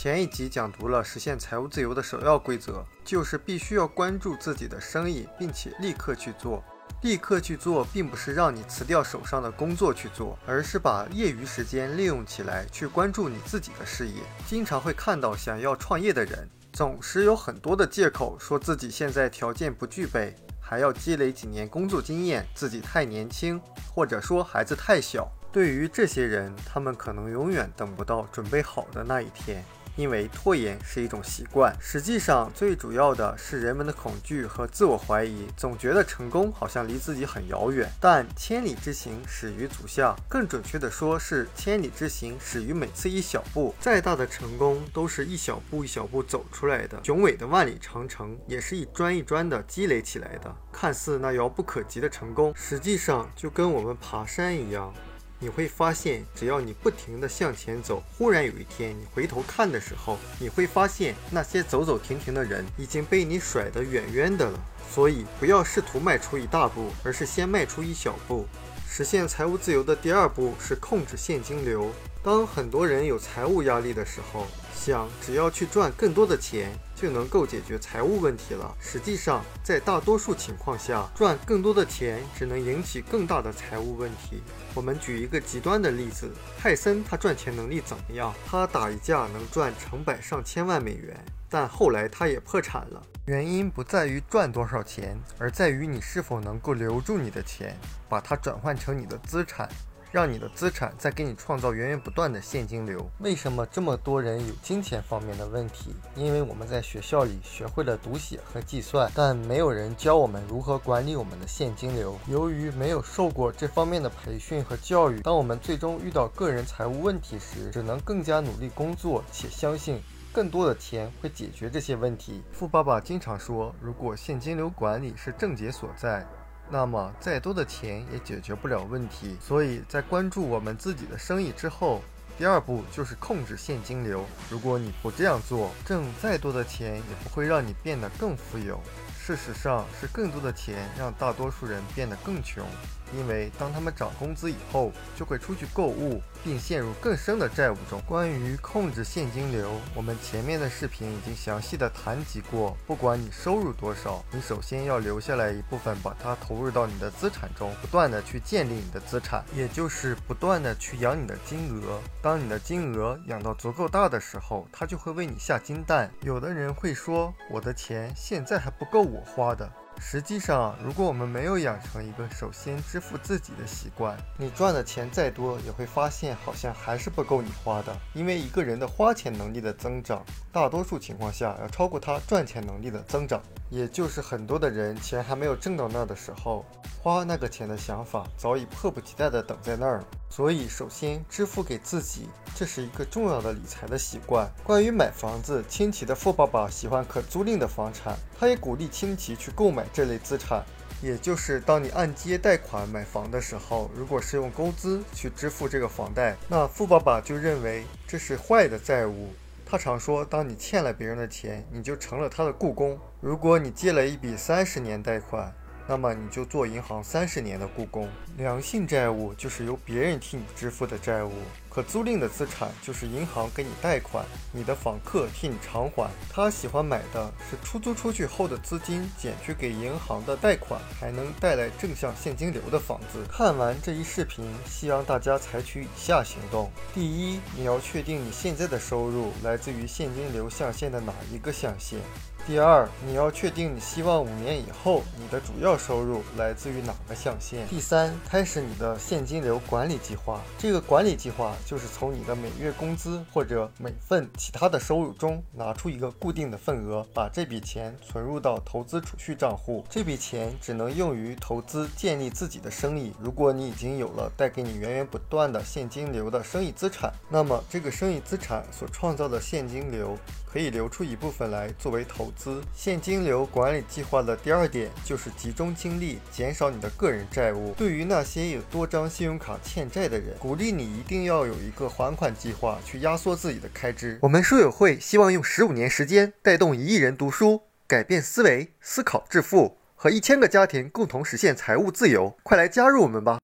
前一集讲读了实现财务自由的首要规则，就是必须要关注自己的生意，并且立刻去做。立刻去做，并不是让你辞掉手上的工作去做，而是把业余时间利用起来，去关注你自己的事业。经常会看到想要创业的人，总是有很多的借口，说自己现在条件不具备，还要积累几年工作经验，自己太年轻，或者说孩子太小。对于这些人，他们可能永远等不到准备好的那一天。因为拖延是一种习惯，实际上最主要的是人们的恐惧和自我怀疑，总觉得成功好像离自己很遥远。但千里之行始于足下，更准确的说是千里之行始于每次一小步。再大的成功都是一小步一小步走出来的，雄伟的万里长城也是一砖一砖的积累起来的。看似那遥不可及的成功，实际上就跟我们爬山一样。你会发现，只要你不停地向前走，忽然有一天你回头看的时候，你会发现那些走走停停的人已经被你甩得远远的了。所以，不要试图迈出一大步，而是先迈出一小步。实现财务自由的第二步是控制现金流。当很多人有财务压力的时候，想只要去赚更多的钱就能够解决财务问题了。实际上，在大多数情况下，赚更多的钱只能引起更大的财务问题。我们举一个极端的例子，泰森他赚钱能力怎么样？他打一架能赚成百上千万美元，但后来他也破产了。原因不在于赚多少钱，而在于你是否能够留住你的钱，把它转换成你的资产。让你的资产再给你创造源源不断的现金流。为什么这么多人有金钱方面的问题？因为我们在学校里学会了读写和计算，但没有人教我们如何管理我们的现金流。由于没有受过这方面的培训和教育，当我们最终遇到个人财务问题时，只能更加努力工作，且相信更多的钱会解决这些问题。富爸爸经常说，如果现金流管理是症结所在。那么，再多的钱也解决不了问题。所以在关注我们自己的生意之后，第二步就是控制现金流。如果你不这样做，挣再多的钱也不会让你变得更富有。事实上，是更多的钱让大多数人变得更穷。因为当他们涨工资以后，就会出去购物，并陷入更深的债务中。关于控制现金流，我们前面的视频已经详细的谈及过。不管你收入多少，你首先要留下来一部分，把它投入到你的资产中，不断的去建立你的资产，也就是不断的去养你的金额。当你的金额养到足够大的时候，它就会为你下金蛋。有的人会说，我的钱现在还不够我花的。实际上，如果我们没有养成一个首先支付自己的习惯，你赚的钱再多，也会发现好像还是不够你花的。因为一个人的花钱能力的增长，大多数情况下要超过他赚钱能力的增长。也就是很多的人钱还没有挣到那的时候，花那个钱的想法早已迫不及待地等在那儿。所以，首先支付给自己，这是一个重要的理财的习惯。关于买房子，亲戚的富爸爸喜欢可租赁的房产，他也鼓励亲戚去购买这类资产。也就是当你按揭贷款买房的时候，如果是用工资去支付这个房贷，那富爸爸就认为这是坏的债务。他常说，当你欠了别人的钱，你就成了他的雇工。如果你借了一笔三十年贷款，那么你就做银行三十年的雇工。良性债务就是由别人替你支付的债务。可租赁的资产就是银行给你贷款，你的访客替你偿还。他喜欢买的是出租出去后的资金减去给银行的贷款，还能带来正向现金流的房子。看完这一视频，希望大家采取以下行动：第一，你要确定你现在的收入来自于现金流象限的哪一个象限。第二，你要确定你希望五年以后你的主要收入来自于哪个象限。第三，开始你的现金流管理计划。这个管理计划就是从你的每月工资或者每份其他的收入中拿出一个固定的份额，把这笔钱存入到投资储蓄账户。这笔钱只能用于投资建立自己的生意。如果你已经有了带给你源源不断的现金流的生意资产，那么这个生意资产所创造的现金流可以留出一部分来作为投。资现金流管理计划的第二点就是集中精力减少你的个人债务。对于那些有多张信用卡欠债的人，鼓励你一定要有一个还款计划，去压缩自己的开支。我们书友会希望用十五年时间带动一亿人读书，改变思维，思考致富，和一千个家庭共同实现财务自由。快来加入我们吧！